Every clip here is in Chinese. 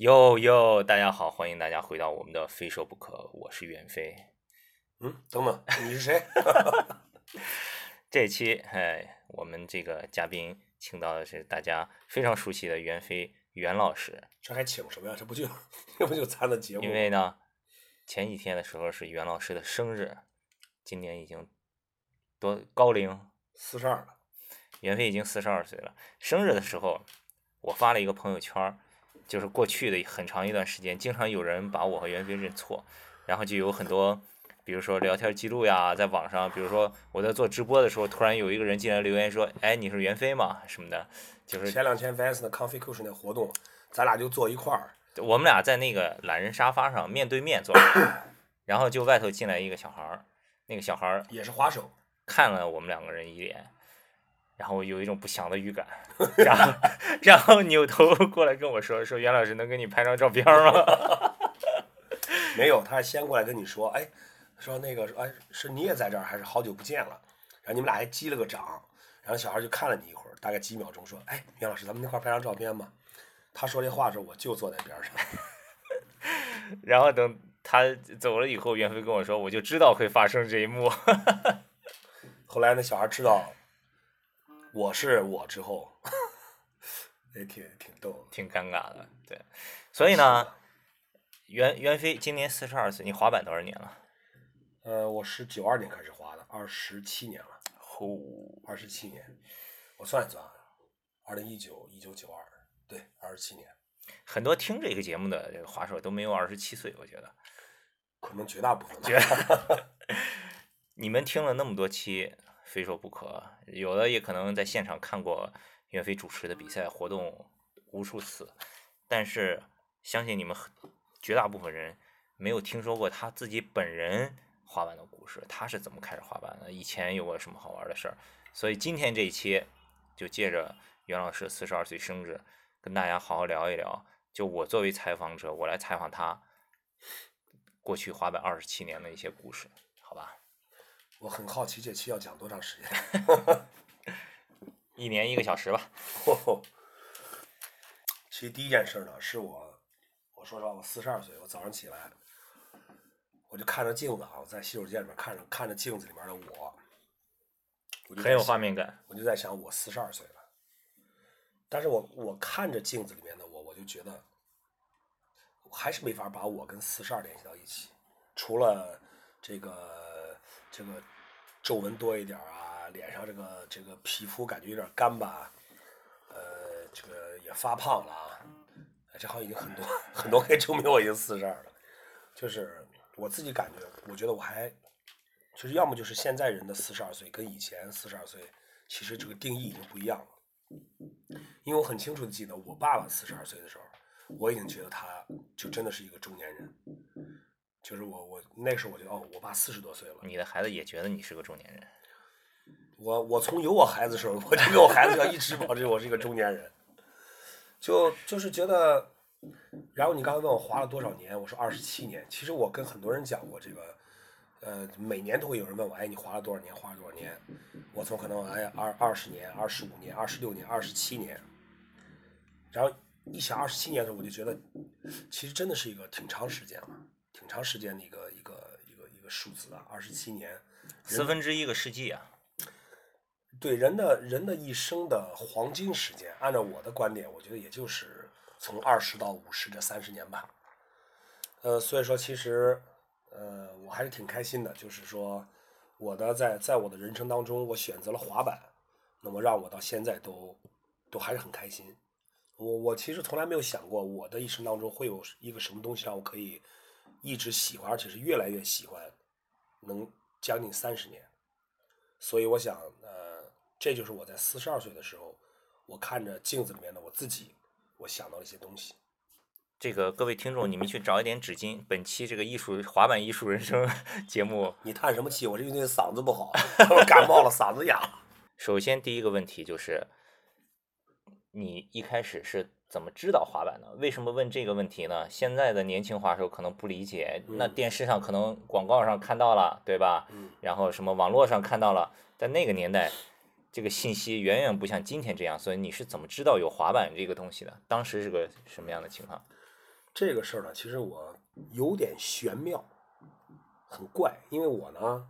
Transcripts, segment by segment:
哟哟，大家好，欢迎大家回到我们的非说不可，我是袁飞。嗯，等等，你是谁？这期哎，我们这个嘉宾请到的是大家非常熟悉的袁飞袁老师。这还请什么呀？这不就这不就咱的节目？因为呢，前几天的时候是袁老师的生日，今年已经多高龄四十二了。袁飞已经四十二岁了。生日的时候，我发了一个朋友圈，就是过去的很长一段时间，经常有人把我和袁飞认错，然后就有很多，比如说聊天记录呀，在网上，比如说我在做直播的时候，突然有一个人进来留言说：“哎，你是袁飞吗？”什么的，就是前两天 Vans 的 Coffee Cushion 那活动，咱俩就坐一块儿。我们俩在那个懒人沙发上面对面坐，然后就外头进来一个小孩儿，那个小孩儿也是滑手，看了我们两个人一眼。然后有一种不祥的预感，然后 然后扭头过来跟我说说袁老师能跟你拍张照片吗？没有，他是先过来跟你说，哎，说那个哎是你也在这儿，还是好久不见了？然后你们俩还击了个掌，然后小孩就看了你一会儿，大概几秒钟，说，哎，袁老师，咱们那块拍张照片吧。他说这话的时候，我就坐在边上。然后等他走了以后，袁飞跟我说，我就知道会发生这一幕。后来那小孩知道。我是我之后，也挺挺逗，挺尴尬的，对。所以呢，袁袁飞今年四十二岁，你滑板多少年了？呃，我是九二年开始滑的，二十七年了。呼，二十七年，我算一算，二零一九一九九二，对，二十七年。很多听这个节目的这个滑手都没有二十七岁，我觉得。可能绝大部分。绝。你们听了那么多期。非说不可，有的也可能在现场看过岳飞主持的比赛活动无数次，但是相信你们绝大部分人没有听说过他自己本人滑板的故事，他是怎么开始滑板的，以前有过什么好玩的事儿。所以今天这一期就借着袁老师四十二岁生日，跟大家好好聊一聊。就我作为采访者，我来采访他过去滑板二十七年的一些故事，好吧？我很好奇这期要讲多长时间？一年一个小时吧。其实第一件事呢，是我，我说实话，我四十二岁，我早上起来，我就看着镜子啊，我在洗手间里面看着看着镜子里面的我，很有画面感。我就在想，我四十二岁了，但是我我看着镜子里面的我，我就觉得，我还是没法把我跟四十二联系到一起，除了这个。这个皱纹多一点啊，脸上这个这个皮肤感觉有点干吧，呃，这个也发胖了啊，这好像已经很多很多可以证明我已经四十二了。就是我自己感觉，我觉得我还，就是要么就是现在人的四十二岁跟以前四十二岁，其实这个定义已经不一样了。因为我很清楚的记得，我爸爸四十二岁的时候，我已经觉得他就真的是一个中年人。就是我，我那时候我就哦，我爸四十多岁了。你的孩子也觉得你是个中年人。我我从有我孩子时候，我就跟我孩子要一直保持我是一个中年人。就就是觉得，然后你刚才问我滑了多少年，我说二十七年。其实我跟很多人讲过这个，呃，每年都会有人问我，哎，你滑了多少年？滑了多少年？我从可能哎二二十年、二十五年、二十六年、二十七年。然后一想二十七年的时候，我就觉得，其实真的是一个挺长时间了。挺长时间的一个一个一个一个数字啊，二十七年，四分之一个世纪啊。对人的人的一生的黄金时间，按照我的观点，我觉得也就是从二十到五十这三十年吧。呃，所以说其实，呃，我还是挺开心的，就是说，我的在在我的人生当中，我选择了滑板，那么让我到现在都都还是很开心。我我其实从来没有想过，我的一生当中会有一个什么东西让我可以。一直喜欢，而且是越来越喜欢，能将近三十年，所以我想，呃，这就是我在四十二岁的时候，我看着镜子里面的我自己，我想到了一些东西。这个各位听众，你们去找一点纸巾。本期这个艺术滑板艺术人生 节目，你叹什么气？我是因为嗓子不好，我感冒了，嗓子哑。首先第一个问题就是，你一开始是。怎么知道滑板呢？为什么问这个问题呢？现在的年轻滑手可能不理解，那电视上可能广告上看到了，对吧？然后什么网络上看到了，在那个年代，这个信息远远不像今天这样，所以你是怎么知道有滑板这个东西的？当时是个什么样的情况？这个事儿呢，其实我有点玄妙，很怪，因为我呢，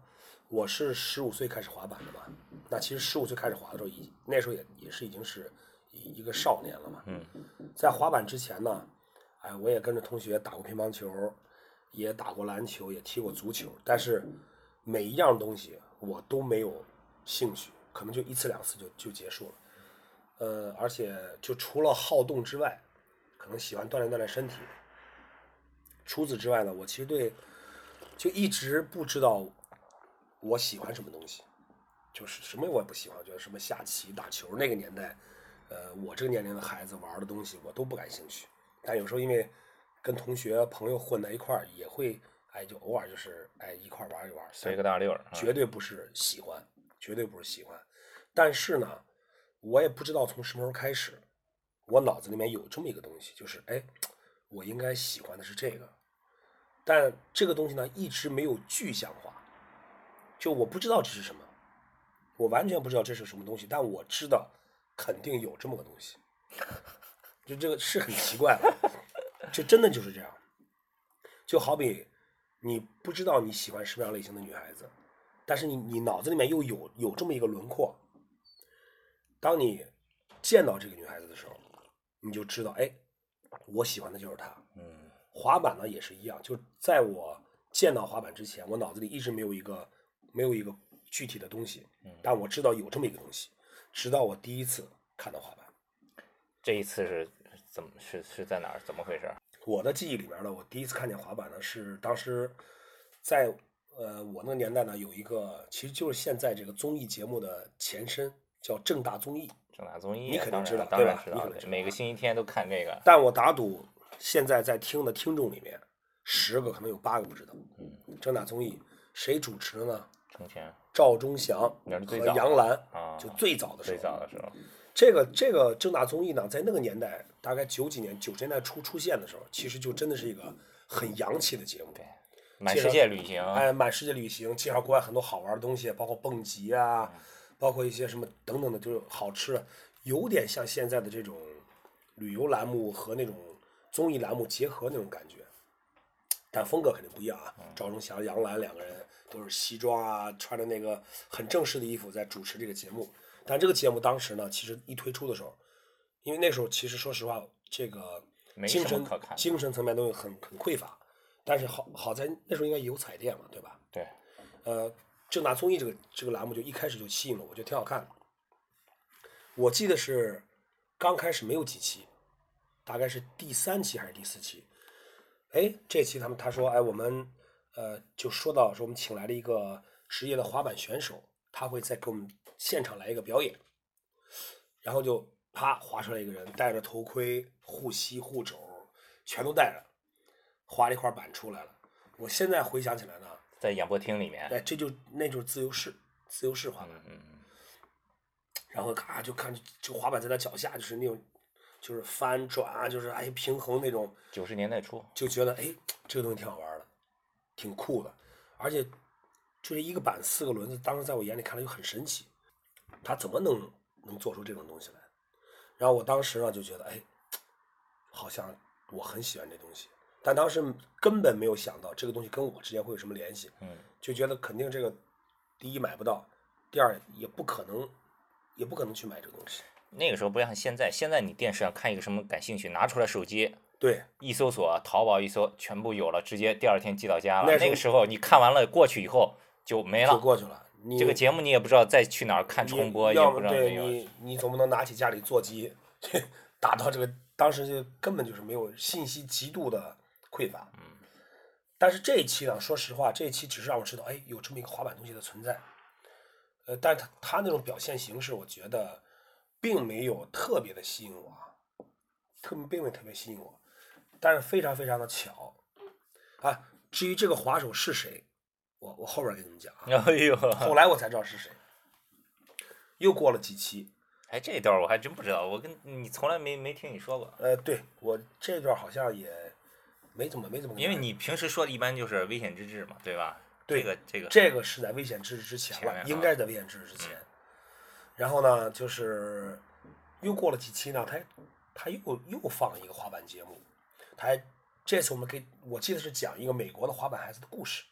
我是十五岁开始滑板的嘛，那其实十五岁开始滑的时候，已那时候也也是已经是一一个少年了嘛。嗯。在滑板之前呢，哎，我也跟着同学打过乒乓球，也打过篮球，也踢过足球，但是每一样东西我都没有兴趣，可能就一次两次就就结束了。呃，而且就除了好动之外，可能喜欢锻炼锻炼身体。除此之外呢，我其实对就一直不知道我喜欢什么东西，就是什么我也不喜欢，觉得什么下棋、打球那个年代，呃，我这个年龄的孩子玩的东西我都不感兴趣。但有时候因为跟同学朋友混在一块儿，也会哎，就偶尔就是哎一块儿玩一玩，随个大溜儿，绝对不是喜欢，绝对不是喜欢。但是呢，我也不知道从什么时候开始，我脑子里面有这么一个东西，就是哎，我应该喜欢的是这个。但这个东西呢，一直没有具象化，就我不知道这是什么，我完全不知道这是什么东西，但我知道肯定有这么个东西，就这个是很奇怪的，就真的就是这样，就好比你不知道你喜欢什么样类型的女孩子，但是你你脑子里面又有有这么一个轮廓，当你见到这个女孩子的时候，你就知道，哎，我喜欢的就是她。嗯，滑板呢也是一样，就在我见到滑板之前，我脑子里一直没有一个没有一个具体的东西，但我知道有这么一个东西，直到我第一次看到滑板。这一次是怎么是是在哪儿？怎么回事？我的记忆里边呢，我第一次看见滑板呢是当时在呃我那个年代呢有一个，其实就是现在这个综艺节目的前身，叫正大综艺。正大综艺，你肯定知道对吧当然知道每个星期天都看这个。但我打赌，现在在听的听众里面，十个可能有八个不知道。嗯，正大综艺谁主持的呢？成全赵忠祥和杨澜，啊，就最早的时候最候。早的时候，这个这个正大综艺呢，在那个年代，大概九几年、九十年代初出现的时候，其实就真的是一个很洋气的节目。对满世界旅行，哎，满世界旅行，介绍国外很多好玩的东西，包括蹦极啊，包括一些什么等等的，就是好吃的，有点像现在的这种旅游栏目和那种综艺栏目结合那种感觉，但风格肯定不一样啊。赵忠祥、杨澜两个人都是西装啊，穿着那个很正式的衣服在主持这个节目。但这个节目当时呢，其实一推出的时候，因为那时候其实说实话，这个精神精神层面东西很很匮乏，但是好好在那时候应该有彩电嘛，对吧？对，呃，正大综艺这个这个栏目就一开始就吸引了我，觉得挺好看的。我记得是刚开始没有几期，大概是第三期还是第四期。哎，这期他们他说，哎，我们呃就说到说我们请来了一个职业的滑板选手，他会再给我们现场来一个表演。然后就啪滑出来一个人，戴着头盔、护膝、护肘，全都戴着，滑了一块板出来了。我现在回想起来呢，在演播厅里面，哎，这就那就是自由式，自由式滑板。嗯嗯嗯，然后咔就看就滑板在他脚下，就是那种，就是翻转啊，就是哎平衡那种，九十年代初，就觉得哎这个东西挺好玩的，挺酷的，而且就是一个板四个轮子，当时在我眼里看来就很神奇，他怎么能能做出这种东西来？然后我当时呢就觉得哎，好像我很喜欢这东西，但当时根本没有想到这个东西跟我之间会有什么联系，嗯，就觉得肯定这个第一买不到，第二也不可能，也不可能去买这个东西。那个时候不像现在，现在你电视上看一个什么感兴趣，拿出来手机对，一搜索，淘宝一搜，全部有了，直接第二天寄到家了。那个时候你看完了过去以后就没了，就过去了。你这个节目你也不知道再去哪儿看重播，也要不知道没有。对你，你总不能拿起家里座机打到这个，当时就根本就是没有信息极度的匮乏。嗯。但是这一期呢，说实话，这一期只是让我知道，哎，有这么一个滑板东西的存在。呃，但是他他那种表现形式，我觉得并没有特别的吸引我啊，特并没有特别吸引我，但是非常非常的巧啊。至于这个滑手是谁，我我后边给你们讲啊。哎呦，后来我才知道是谁。又过了几期，哎，这一段我还真不知道，我跟你从来没没听你说过，呃，对我这段好像也没怎么没怎么因为你平时说的一般就是危险之至嘛，对吧？对这个这个这个是在危险之至之前了，前面啊应该是在危险之至之前。然后呢，就是又过了几期呢，他他又又放一个滑板节目，他还这次我们给我记得是讲一个美国的滑板孩子的故事，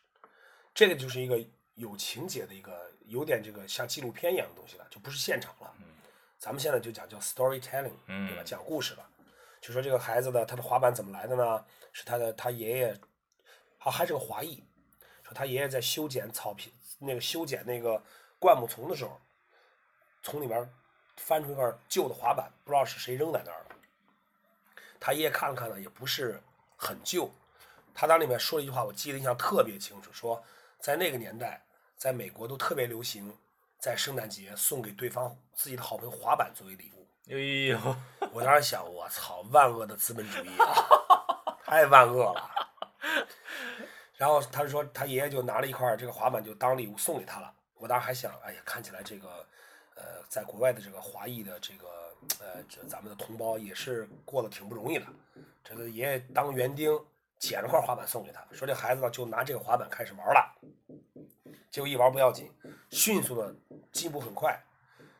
这个就是一个有情节的一个有点这个像纪录片一样的东西了，就不是现场了。咱们现在就讲叫 storytelling，对吧？嗯讲故事了，就说这个孩子的他的滑板怎么来的呢？是他的他爷爷，好还是个华裔，说他爷爷在修剪草坪那个修剪那个灌木丛的时候，从里面翻出一块旧的滑板，不知道是谁扔在那儿的。他爷爷看了看呢，也不是很旧。他当里面说了一句话，我记得印象特别清楚，说在那个年代，在美国都特别流行在圣诞节送给对方自己的好朋友滑板作为礼物。哎呦，我当时想，我操，万恶的资本主义啊，太万恶了。然后他说，他爷爷就拿了一块这个滑板，就当礼物送给他了。我当时还想，哎呀，看起来这个，呃，在国外的这个华裔的这个，呃，这咱们的同胞也是过得挺不容易的。这个爷爷当园丁，捡了块滑板送给他，说这孩子呢就拿这个滑板开始玩了。结果一玩不要紧，迅速的进步很快，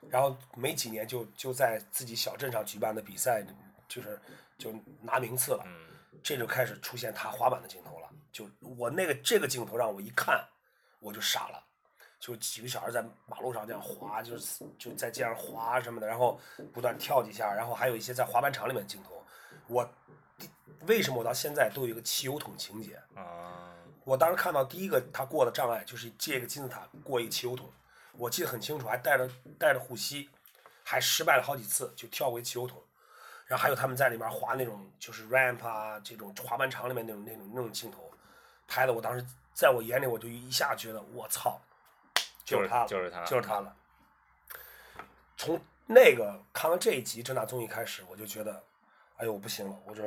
然后没几年就就在自己小镇上举办的比赛，就是就拿名次了。嗯这就开始出现他滑板的镜头了。就我那个这个镜头让我一看，我就傻了。就几个小孩在马路上这样滑，就是就在街上滑什么的，然后不断跳几下，然后还有一些在滑板场里面的镜头。我第为什么我到现在都有一个汽油桶情节？啊，我当时看到第一个他过的障碍就是借一个金字塔过一个汽油桶，我记得很清楚，还带着带着护膝，还失败了好几次，就跳过一汽油桶。然后还有他们在里面滑那种就是 ramp 啊，这种滑板场里面那种那种那种镜头，拍的我当时在我眼里我就一下觉得我操，就是他了，就是他就是他了。从那个看完这一集《正大综艺》开始，我就觉得，哎呦我不行了，我这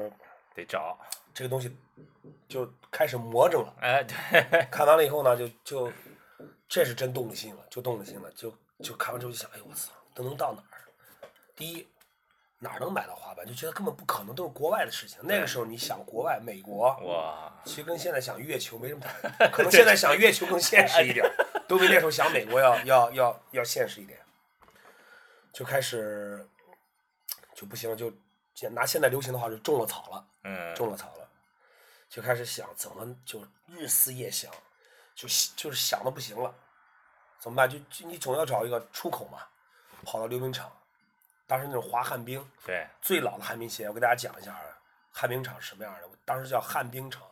得找，这个东西就开始魔怔了。哎，对，看完了以后呢，就就这是真动了心了，就动了心了，就就看完之后就想，哎呦我操，都能到哪儿？第一，哪儿能买到滑板？就觉得根本不可能，都是国外的事情。那个时候你想国外，美国，哇，其实跟现在想月球没什么太，可能现在想月球更现实一点，都比那时候想美国要要要要现实一点。就开始就不行了，就现拿现在流行的话就种了草了。嗯，种了草了，就开始想怎么就日思夜想，就就是想的不行了，怎么办？就就你总要找一个出口嘛，跑到溜冰场，当时那种滑旱冰，对，最老的旱冰鞋，我给大家讲一下啊，旱冰场是什么样的？我当时叫旱冰场，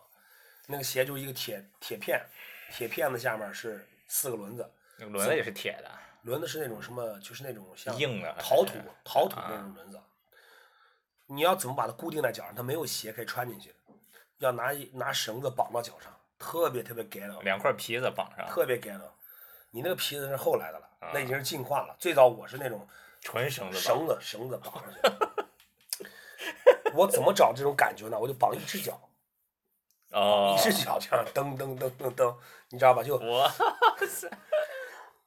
那个鞋就是一个铁铁片，铁片子下面是四个轮子，那个轮子也是铁的，轮子是那种什么，就是那种像硬的陶土陶土那啊种轮子。你要怎么把它固定在脚上？它没有鞋可以穿进去，要拿一拿绳子绑到脚上，特别特别 get 两块皮子绑上，特别 get 你那个皮子是后来的了，啊那已经是进化了。最早我是那种纯绳子，绳子绳子绑上去。我怎么找这种感觉呢？我就绑一只脚，哦一，只脚这样蹬蹬蹬蹬蹬，你知道吧？就哇，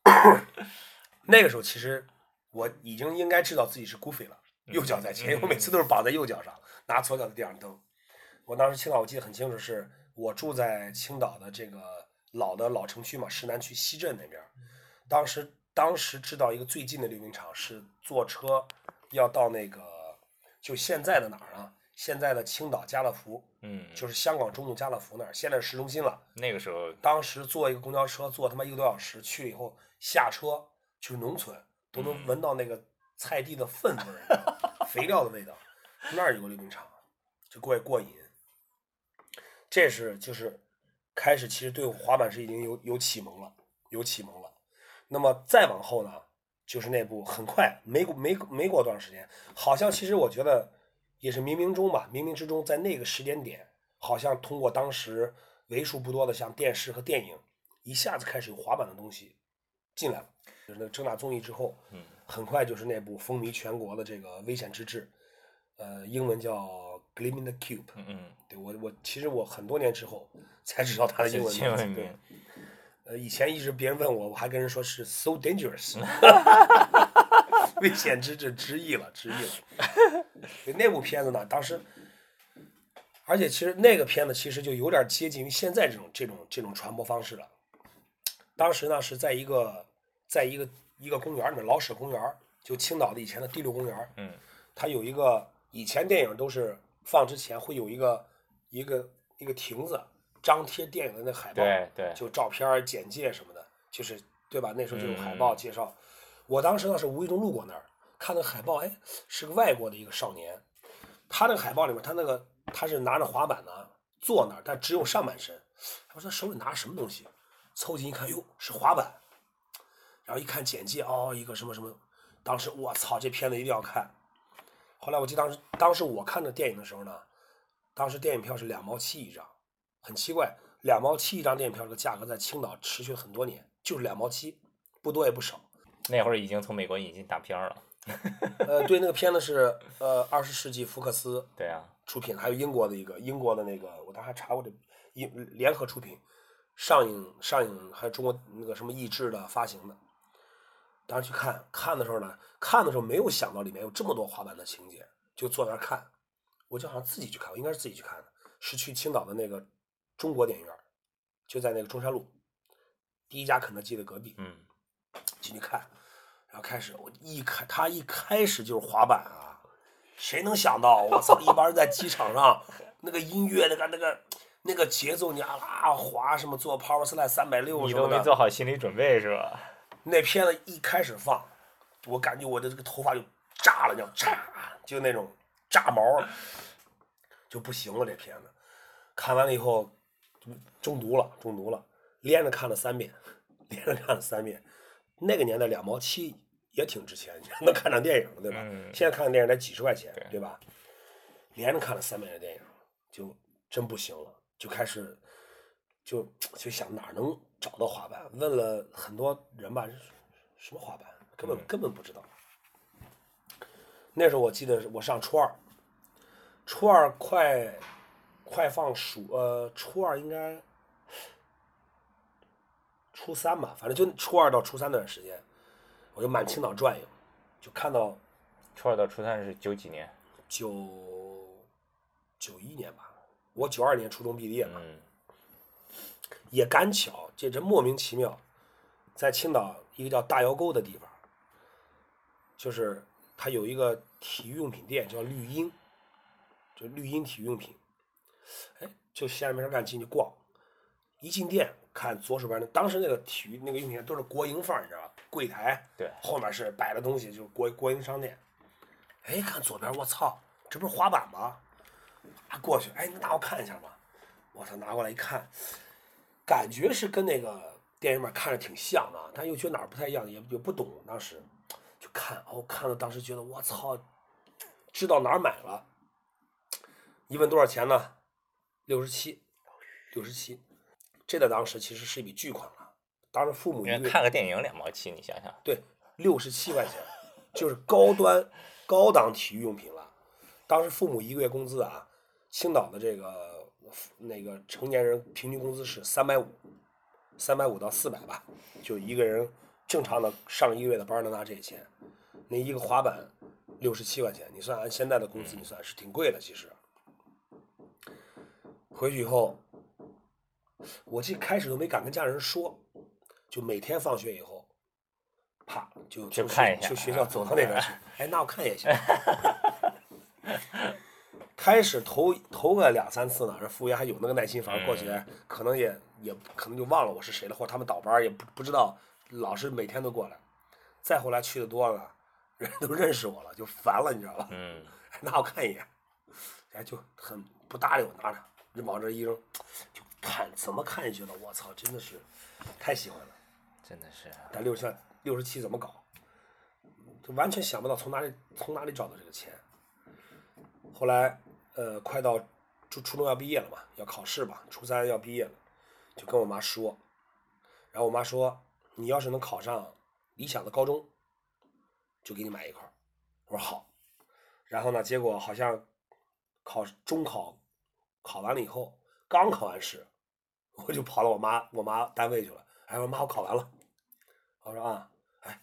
那个时候，其实我已经应该知道自己是 goofy 了，右脚在前，嗯我每次都是绑在右脚上，拿左脚在地上蹬。我当时青岛，我记得很清楚，是我住在青岛的这个老的老城区嘛，市南区西镇那边。当时当时知道一个最近的溜冰场是坐车要到那个就现在的哪儿啊？现在的青岛家乐福，嗯，就是香港中路家乐福那儿，现在是市中心了。那个时候，当时坐一个公交车，坐他妈一个多小时，去了以后下车就是农村，都能闻到那个菜地的粪味 肥料的味道。那儿有个溜冰场，就过过瘾。这是就是开始，其实对滑板是已经有有启蒙了，有启蒙了。那么再往后呢，就是那部很快没过没没过多长时间，好像其实我觉得也是冥冥中吧，冥冥之中在那个时间点，好像通过当时为数不多的像电视和电影，一下子开始有滑板的东西进来了。就是那个正大综艺之后，嗯，很快就是那部风靡全国的这个《危险之至》，呃，英文叫《Gleaming the Cube》。嗯嗯，对我我其实我很多年之后才知道它的英文名字。对呃，以前一直别人问我，我还跟人说是 so dangerous，危险之至直译了，直译了。对那部片子呢，当时，而且其实那个片子其实就有点接近于现在这种这种这种传播方式了。当时呢是在一个在一个一个公园里面，老舍公园，就青岛的以前的第六公园，嗯，它有一个以前电影都是放之前会有一个一个一个亭子，张贴电影的那海报，对对，就照片儿、简介什么的，就是对吧？那时候就有海嗯报介绍。我当时呢是无意中路过那儿，看那海报，哎，是个外国的一个少年，他那个海报里面，他那个他是拿着滑板呢，坐那儿，但只有上半身。我说他手里拿着什么东西，凑近一看，哟，是滑板。然后一看简介，哦，一个什么什么，当时我操，这片子一定要看。后来我记得当时当时我看这电影的时候呢，当时电影票是两毛七一张，很奇怪，两毛七一张电影票这个价格在青岛持续了很多年，就是两毛七，不多也不少。那会儿已经从美国引进大片了。呃，对，那个片子是呃二十世纪福克斯 对啊，出品，还有英国的一个英国的那个，我当时还查过这英联合出品，上映上映还有中国那个什么译制的发行的。当时去看看的时候呢，看的时候没有想到里面有这么多滑板的情节，就坐那儿看，我就好像自己去看，我应该是自己去看的，是去青岛的那个中国电影院，就在那个中山路第一家肯德基的隔壁。嗯，进去看，然后开始我一开他一开始就是滑板啊，谁能想到我操，一般人在机场上那个音乐那个那个那个节奏，你啊啦滑什么做 power slide 三百六你都没做好心理准备是吧？那片子一开始放，我感觉我的这个头发就炸了，叫炸，就那种炸毛，就不行了。这片子看完了以后就中毒了，中毒了，连着看了三遍，连着看了三遍。那个年代两毛七也挺值钱，你 能看场电影了，对吧？嗯现在看个电影得几十块钱，对对吧？连着看了三遍的电影，就真不行了，就开始就就想哪儿能找到滑板，问了很多人吧，什么滑板根本、嗯根本不知道。那时候我记得我上初二，初二快快放暑呃初二应该初三吧，反正就初二到初三那段时间，我就满青岛转悠，就看到初二到初三是九几年？九九一年吧，我九二年初中毕业嘛，嗯也赶巧，这这莫名其妙，在青岛一个叫大窑沟的地方，就是它有一个体育用品店叫绿茵，就绿茵体育用品，哎，就闲着没事干进去逛，一进店看左手边那，当时那个体育那个用品店都是国营范儿，你知道吧？柜台对后面是摆的东西，就是国国营商店。哎，看左边，我操，这不是滑板吗？啊，过去，哎，你拿我看一下吧。我操，拿过来一看，感觉是跟那个电影里面看着挺像的，但又觉得哪儿不太一样，也也不懂。当时就看，哦，看了，当时觉得我操，知道哪儿买了。一问多少钱呢？六十七，六十七，这在当时其实是一笔巨款了。当时父母一看个电影两毛七，你想想，对，六十七块钱，就是高端高档体育用品了。当时父母一个月工资啊，青岛的这个那个成年人平均工资是三百五，三百五到四百吧，就一个人正常的上一个月的班能拿这些钱。那一个滑板六十七块钱，你算按现在的工资，你算是挺贵的，其实。回去以后，我这开始都没敢跟家人说，就每天放学以后，啪就就看一下去学校走到那边去。哎，那我看也行。开始头头个两三次呢，这服务员还有那个耐心，反正过去嗯可能也也可能就忘了我是谁了，或者他们倒班也不不知道，老师每天都过来。再后来去的多了，人都认识我了，就烦了，你知道吧？拿我看一眼，哎，就很不搭理我，拿着就往这一扔，就看怎么看也觉得我操，真的是太喜欢了。真的是，但六十六十七怎么搞？就完全想不到从哪里从哪里找到这个钱。后来，呃，快到初初中要毕业了嘛，要考试吧，初三要毕业了，就跟我妈说，然后我妈说，你要是能考上理想的高中，就给你买一块。我说好。然后呢，结果好像考中考考完了以后，刚考完试，我就跑到我妈我妈单位去了。哎，我说妈，我考完了。我说啊，哎，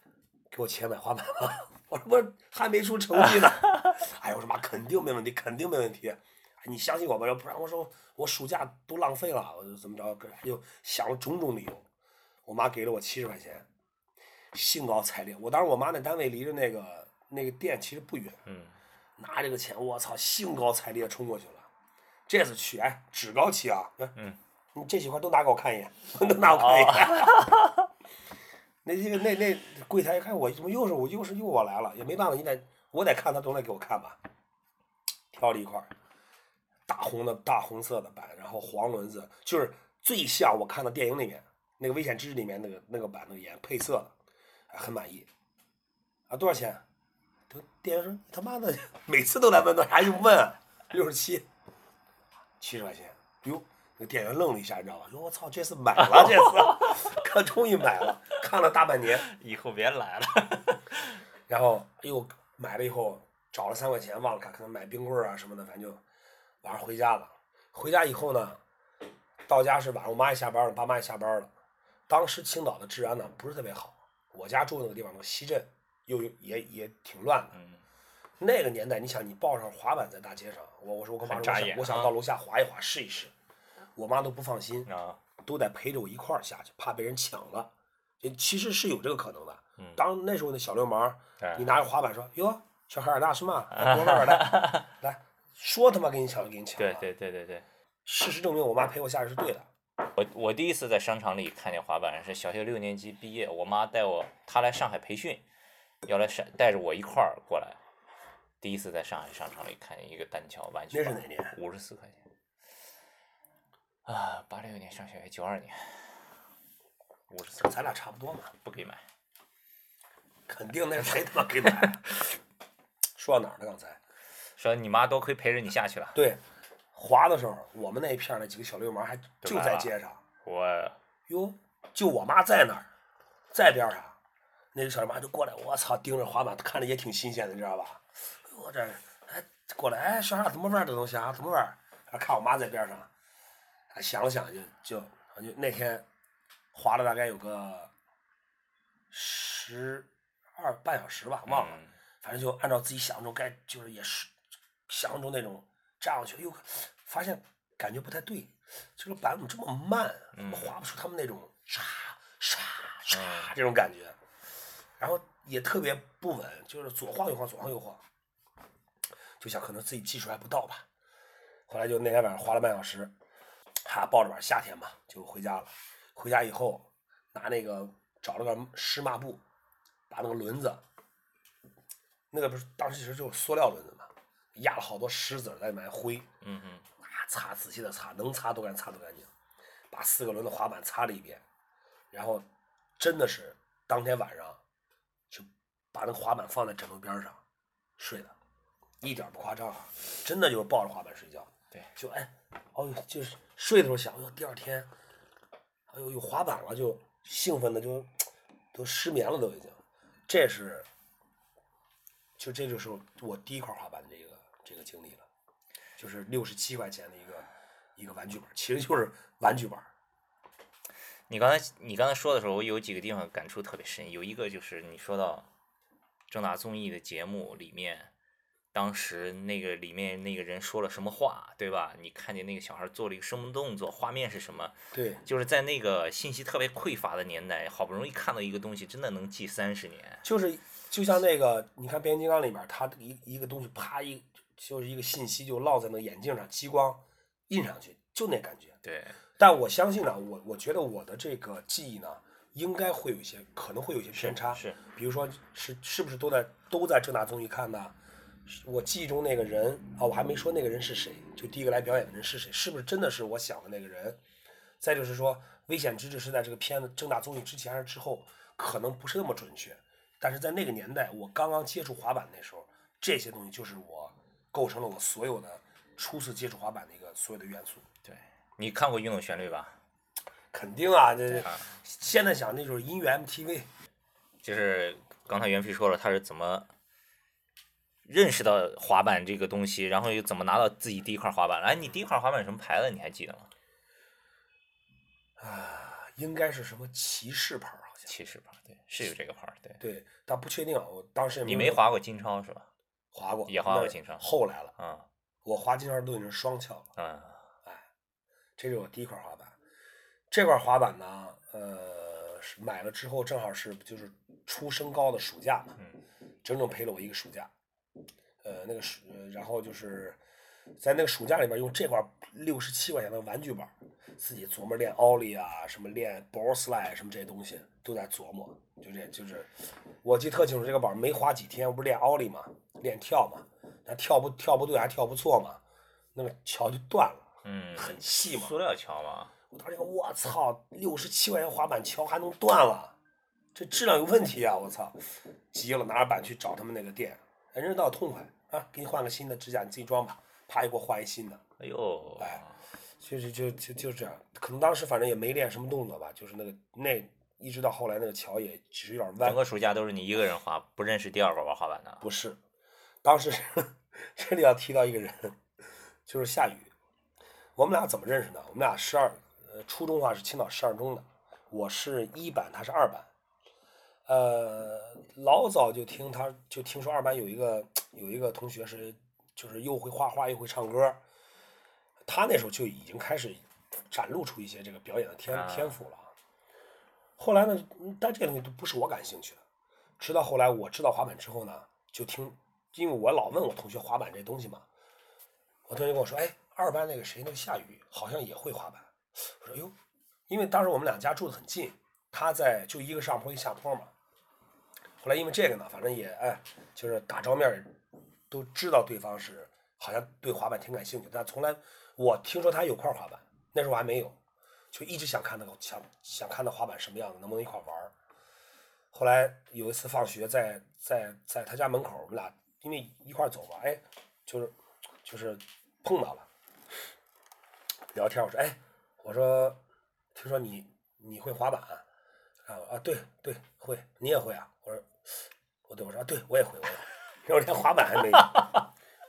给我钱买滑板吧。我说我还没出成绩呢。哎，我说妈，肯定没问题，肯定没问题。哎你相信我吧，要不然我说我暑假都浪费了，我就怎么着，又想了种种理由。我妈给了我七十块钱，兴高采烈。我当时我妈那单位离着那个那个店其实不远，嗯，拿这个钱，我操，兴高采烈冲过去了，这次去哎，趾高气昂，嗯，你这几块都拿给我看一眼，都拿我看一眼。那这个那那柜台一看我怎么又是我又是又我来了，也没办法，你得我得看他总得给我看吧。挑了一块大红的大红色的板，然后黄轮子，就是最像我看到电影里面那个《危险之日》里面那个那个板那个颜配色的，还很满意。啊，多少钱？都店员说你他妈的 每次都来问，那啥又问？六十七，七十块钱。哟，那店员愣了一下，你知道吧？哟，我操，这次买了，这次 可终于买了，看了大半年。以后别来了。然后又买了以后找了三块钱，忘了看，可能买冰棍儿啊什么的，反正就晚上回家了。回家以后呢，到家是晚上，我妈也下班了，爸妈也下班了。当时青岛的治安呢不是特别好，我家住那个地方，那个西镇又有也也挺乱的。嗯，那个年代，你想你抱上滑板在大街上，我我说我跟妈说，我很扎我想啊到楼下滑一滑试一试，我妈都不放心，啊，都得陪着我一块儿下去，怕被人抢了。也其实是有这个可能的。嗯当那时候的小流氓，哎你拿着滑板说：“哟，小孩儿大是吗？来多玩玩来，来说他妈给你抢就给你抢。”对。对对对对。事实证明，我妈陪我下去是对的。我我第一次在商场里看见滑板是小学六年级毕业，我妈带我，她来上海培训，要来上带着我一块儿过来。第一次在上海商场里看见一个单桥玩具板，那是哪年五十四块钱。啊，八六年上小学，九二年，五十四，咱俩差不多嘛，不给买。肯定那是谁他妈给买？说到哪儿了？刚才说你妈多亏陪着你下去了，对，滑的时候，我们那一片儿那几个小流氓还就在街上。我哟，就我妈在那儿，在边上，那个小流氓就过来，我操，盯着滑板，看着也挺新鲜的，你知道吧？我这哎过来，哎，小孩怎么玩这东西啊？怎么玩看我妈在边上，还想了想就就就那天滑了大概有个十二半小时吧，忘了，嗯反正就按照自己想象中该就是也是想象中那种站上去，又发现感觉不太对，这个板怎么这么慢？怎么滑不出他们那种唰唰唰嗯这种感觉？然后也特别不稳，就是左晃右晃，左晃右晃，就想可能自己技术还不到吧。后来就那天晚上滑了半小时，哈抱着板，夏天嘛就回家了。回家以后拿那个找了个湿抹布，把那个轮子，那个不是当时其实就是塑料轮子嘛，压了好多石子儿在里面灰，嗯嗯，啊擦仔细的擦，能擦都敢擦多干净，把四个轮子滑板擦了一遍，然后真的是当天晚上就把那个滑板放在枕头边上睡的，一点不夸张啊，真的就是抱着滑板睡觉。对，就哎，哦呦，就是睡的时候想，哎呦，第二天，哎呦，有滑板了，就兴奋的就都失眠了，都已经。这是，就这就是我第一块滑板的这个这个经历了，就是六十七块钱的一个一个玩具板，其实就是玩具板。你刚才你刚才说的时候，我有几个地方感触特别深。有一个就是你说到正大综艺的节目里面，当时那个里面那个人说了什么话，对吧？你看见那个小孩做了一个什么动作，画面是什么？对，就是在那个信息特别匮乏的年代，好不容易看到一个东西，真的能记三十年。就是就像那个，你看变形金刚里面，它一一个东西啪一就是一个信息就落在那个眼镜上，激光印上去，就那感觉。对，但我相信呢，我我觉得我的这个记忆呢，应该会有一些，可能会有一些偏差。是，比如说是是不是都在都在正大综艺看的？是我记忆中那个人啊，我还没说那个人是谁，就第一个来表演的人是谁？是不是真的是我想的那个人？再就是说，《危险之至》是在这个片子正大综艺之前还是之后，可能不是那么准确。但是在那个年代，我刚刚接触滑板那时候，这些东西就是我构成了我所有的初次接触滑板的一个所有的元素。对，你看过《运动旋律》吧？肯定啊，这现在想那就是音乐 MTV，就是刚才袁飞说了，他是怎么认识到滑板这个东西，然后又怎么拿到自己第一块滑板？哎，你第一块滑板什么牌子？你还记得吗？啊，应该是什么骑士牌儿好像。骑士牌，对，是有这个牌儿，对。对，但不确定啊，我当时也你没滑过金超是吧？滑过，也滑过金超后来了，嗯我滑金超都已经是双翘了，嗯这是我第一块滑板。这块滑板呢，呃，是买了之后正好是就是初升高的暑假嘛，嗯整整陪了我一个暑假。呃，那个暑，呃然后就是在那个暑假里边用这块六十七块钱的玩具板，自己琢磨练奥利啊，什么练 ball slide 什么这些东西都在琢磨。就这就是，我记得特清楚，这个板没花几天，我不是练奥利嘛，练跳嘛，那跳不跳不对还跳不错嘛，那个桥就断了，嗯，很细嘛。塑料桥嘛，我当时看，我操，六十七块钱滑板桥还能断了，这质量有问题啊！我操，急了，拿着板去找他们那个店，哎，人家倒痛快啊，给你换个新的指甲，你自己装吧，啪又给我换一新的，哎呦，哎就是就就就这样，可能当时反正也没练什么动作吧，就是那个那一直到后来那个桥也其实有点弯整，个暑假都是你一个人滑，不认识第二个玩滑板的。不是，当时 这里要提到一个人，就是夏雨。我们俩怎么认识的？我们俩十二，呃，初中的话是青岛十二中的，我是一班，他是二班。呃，老早就听他，就听说二班有一个有一个同学是，就是又会画画又会唱歌，他那时候就已经开始展露出一些这个表演的天啊天赋了。后来呢，嗯但这个东西都不是我感兴趣的。直到后来我知道滑板之后呢，就听，因为我老问我同学滑板这东西嘛，我同学跟我说，哎，二班那个谁那个夏雨好像也会滑板。我说哟，因为当时我们两家住的很近，他在就一个上坡一下坡嘛。后来因为这个呢，反正也哎，就是打照面都知道对方是好像对滑板挺感兴趣，但从来我听说他有块滑板，那时候我还没有，就一直想看那个想想看那滑板什么样子，能不能一块玩儿。后来有一次放学在在在他家门口，我们俩因为一块走嘛，哎，就是就是碰到了，聊天我说哎，我说听说你你会滑板？啊啊对对会，你也会啊？我说我对我说啊对我也会我也会，然后连滑板还没有，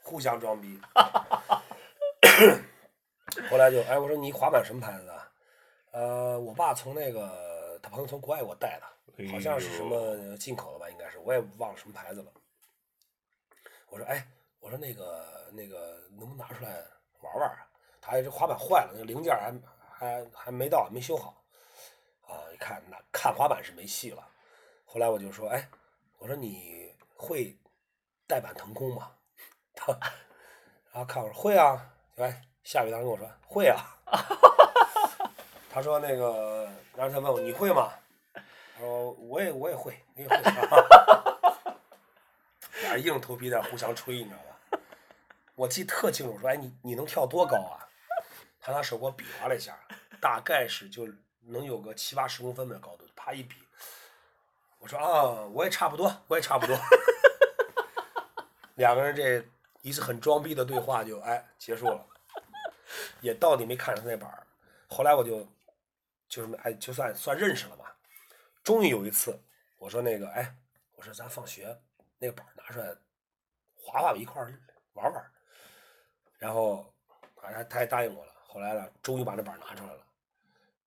互相装逼。后来就哎我说你滑板什么牌子的？呃，我爸从那个他朋友从国外给我带的，好像是什么进口的吧，应该是，我也忘了什么牌子了。我说，哎，我说那个那个能不能拿出来玩玩啊？他这滑板坏了，那个零件还还还没到，没修好。啊，一看那看滑板是没戏了。后来我就说，哎，我说你会带板腾空吗？他然后看我说会啊，哎，夏雨当时跟我说会啊。他说那个，然后他问我你会吗？他说我也我也会，我也会。俩硬头皮在互相吹，你知道吧？我记特清楚，说哎你你能跳多高啊？他拿手给我比划了一下，大概是就能有个七八十公分的高度，啪一比，我说啊我也差不多，我也差不多。两个人这一次很装逼的对话就哎结束了，也到底没看上那板儿。后来我就就是哎，就算算认识了吧。终于有一次，我说那个哎，我说咱放学那个板儿拿出来滑滑一块儿玩玩。然后反正他也答应我了。后来呢，终于把那板儿拿出来了，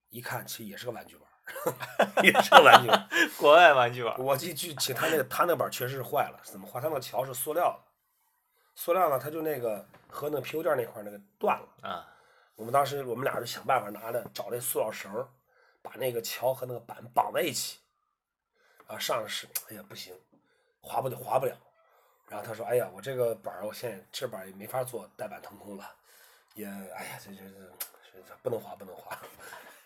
一看其实也是个玩具板儿，也是个玩具板。国外玩具吧？我记记起他那个他那板确实是坏了，怎么坏？他那个桥是塑料的，塑料呢，它就那个和那个皮油垫那块儿那个断了。啊，我们当时我们俩就想办法拿着找那塑料绳儿，把那个桥和那个板绑在一起。啊，上来是哎呀不行，滑不了滑不了。然后他说：“哎呀，我这个板儿，我现在这板儿也没法做带板腾空了，也哎呀，这这这这不能滑不能滑。”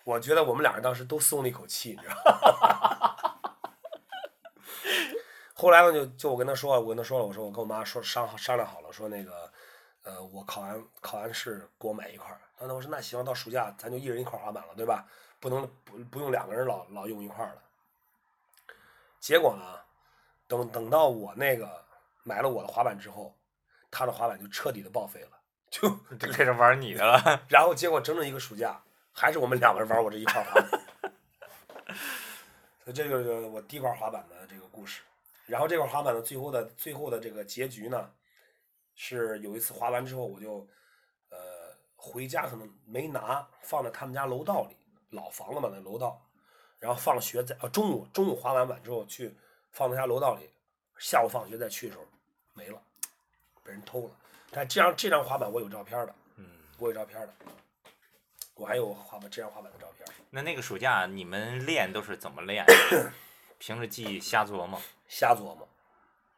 我觉得我们俩人当时都松了一口气，你知道吗？后来呢，就就我跟他说，我跟他说了，我说我跟我妈说商商量好了，说那个，呃，我考完考完试给我买一块儿。那我说那行，到暑假咱就一人一块儿滑板了，对吧？不能不不用两个人老老用一块儿了。结果呢，等等到我那个买了我的滑板之后，他的滑板就彻底的报废了，就就开始玩你的了。然后结果整整一个暑假，还是我们两个人玩我这一块滑板。所以这就是我第一块滑板的这个故事。然后这块滑板的最后的最后的这个结局呢，是有一次滑完之后，我就呃回家可能没拿，放在他们家楼道里，老房子嘛那楼道，然后放学在啊中午中午滑完板之后去放他家楼道里，下午放学再去的时候没了，被人偷了。但这张这张滑板我有照片的，嗯，我有照片的，我还有滑板这张滑板的照片。那那个暑假你们练都是怎么练？凭着记忆瞎琢磨。瞎琢磨。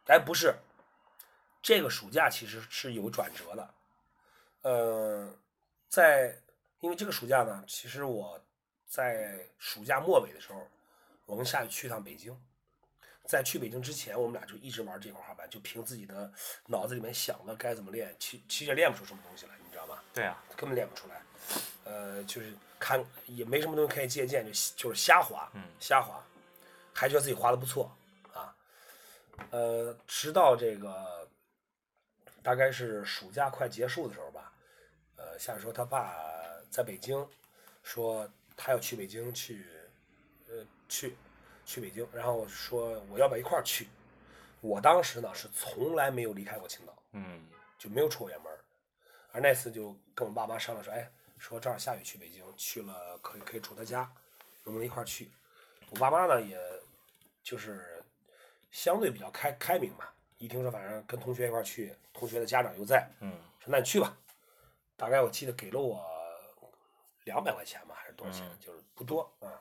哎，不是，这个暑假其实是有转折的。呃，在因为这个暑假呢，其实我在暑假末尾的时候，我跟夏雨去一趟北京。在去北京之前，我们俩就一直玩这块滑板，就凭自己的脑子里面想的该怎么练，其其实练不出什么东西来，你知道吗？对啊，根本练不出来。呃，就是看也没什么东西可以借鉴，就就是瞎滑，嗯瞎滑，还觉得自己滑的不错啊。呃，直到这个大概是暑假快结束的时候吧，呃，夏雨说他爸在北京，说他要去北京去，呃，去去北京，然后说我要不要一块儿去？我当时呢是从来没有离开过青岛，嗯就没有出过远门。而那次就跟我爸妈商量说，哎，说正好下雨去北京，去了可以可以住他家，能不能一块儿去？我爸妈呢，也就是相对比较开开明嘛，一听说反正跟同学一块儿去，同学的家长又在，嗯说那你去吧。大概我记得给了我两百块钱吧，还是多少钱？嗯就是不多啊。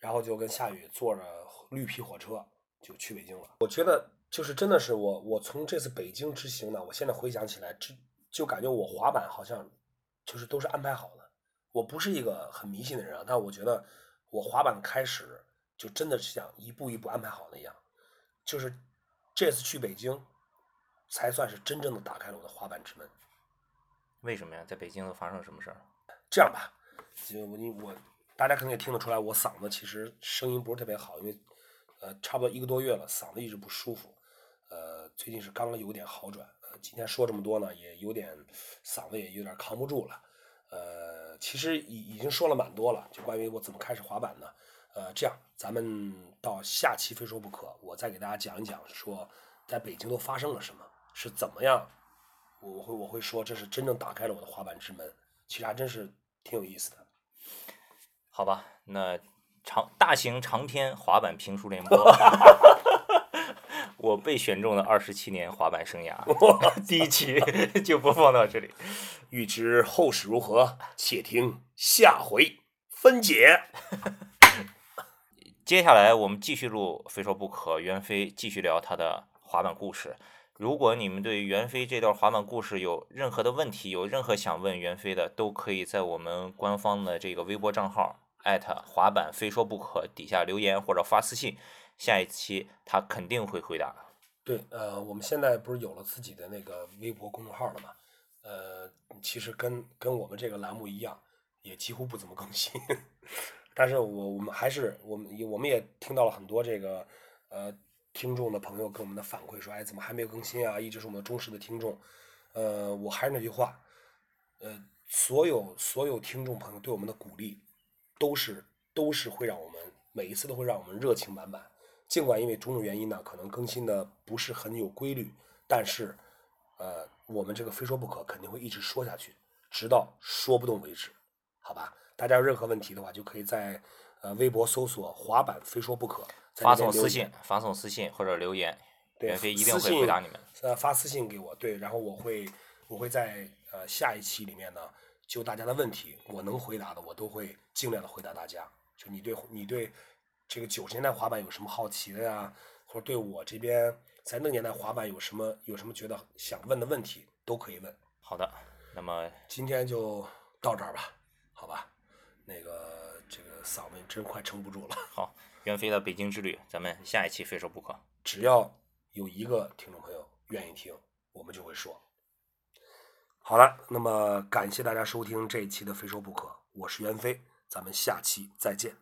然后就跟夏雨坐着绿皮火车就去北京了。我觉得就是真的是我，我从这次北京之行呢，我现在回想起来，就就感觉我滑板好像就是都是安排好的。我不是一个很迷信的人啊，但我觉得我滑板的开始就真的是像一步一步安排好的一样。就是这次去北京，才算是真正的打开了我的滑板之门。为什么呀？在北京都发生了什么事儿？这样吧，就我你我大家可能也听得出来，我嗓子其实声音不是特别好，因为呃差不多一个多月了，嗓子一直不舒服。呃，最近是刚刚有点好转。呃，今天说这么多呢，也有点嗓子也有点扛不住了。呃，其实已已经说了蛮多了，就关于我怎么开始滑板呢。呃，这样咱们到下期非说不可，我再给大家讲一讲，说在北京都发生了什么，是怎么样。我我会我会说，这是真正打开了我的滑板之门，其实还真是挺有意思的。好吧，那长大型长篇滑板评书联播，我被选中的二十七年滑板生涯，第一期 就播放到这里。欲知后事如何，且听下回分解。接下来我们继续录《非说不可》，袁飞继续聊他的滑板故事。如果你们对袁飞这段滑板故事有任何的问题，有任何想问袁飞的，都可以在我们官方的这个微博账号艾特滑板非说不可底下留言或者发私信，下一期他肯定会回答。对，呃，我们现在不是有了自己的那个微博公众号了吗？呃，其实跟跟我们这个栏目一样，也几乎不怎么更新。但是我我们还是我们我们也听到了很多这个呃听众的朋友给我们的反馈说，哎，怎么还没有更新啊？一直是我们忠实的听众。呃，我还是那句话，呃，所有所有听众朋友对我们的鼓励，都是都是会让我们每一次都会让我们热情满满。尽管因为种种原因呢，可能更新的不是很有规律，但是，呃，我们这个非说不可肯定会一直说下去，直到说不动为止，好吧？大家有任何问题的话，就可以在呃微博搜索“滑板非说不可”，发送私信，发送私信或者留言，对袁飞一定会回答你们。呃，发私信给我，对，然后我会我会在呃下一期里面呢，就大家的问题，我能回答的，我都会尽量的回答大家。就你对你对这个九十年代滑板有什么好奇的呀，或者对我这边在那个年代滑板有什么有什么觉得想问的问题，都可以问。好的，那么今天就到这儿吧，好吧？那个这个嗓子真快撑不住了，好，袁飞的北京之旅，咱们下一期非说不可。只要有一个听众朋友愿意听，我们就会说。好了，那么感谢大家收听这一期的《非说不可》，我是袁飞，咱们下期再见。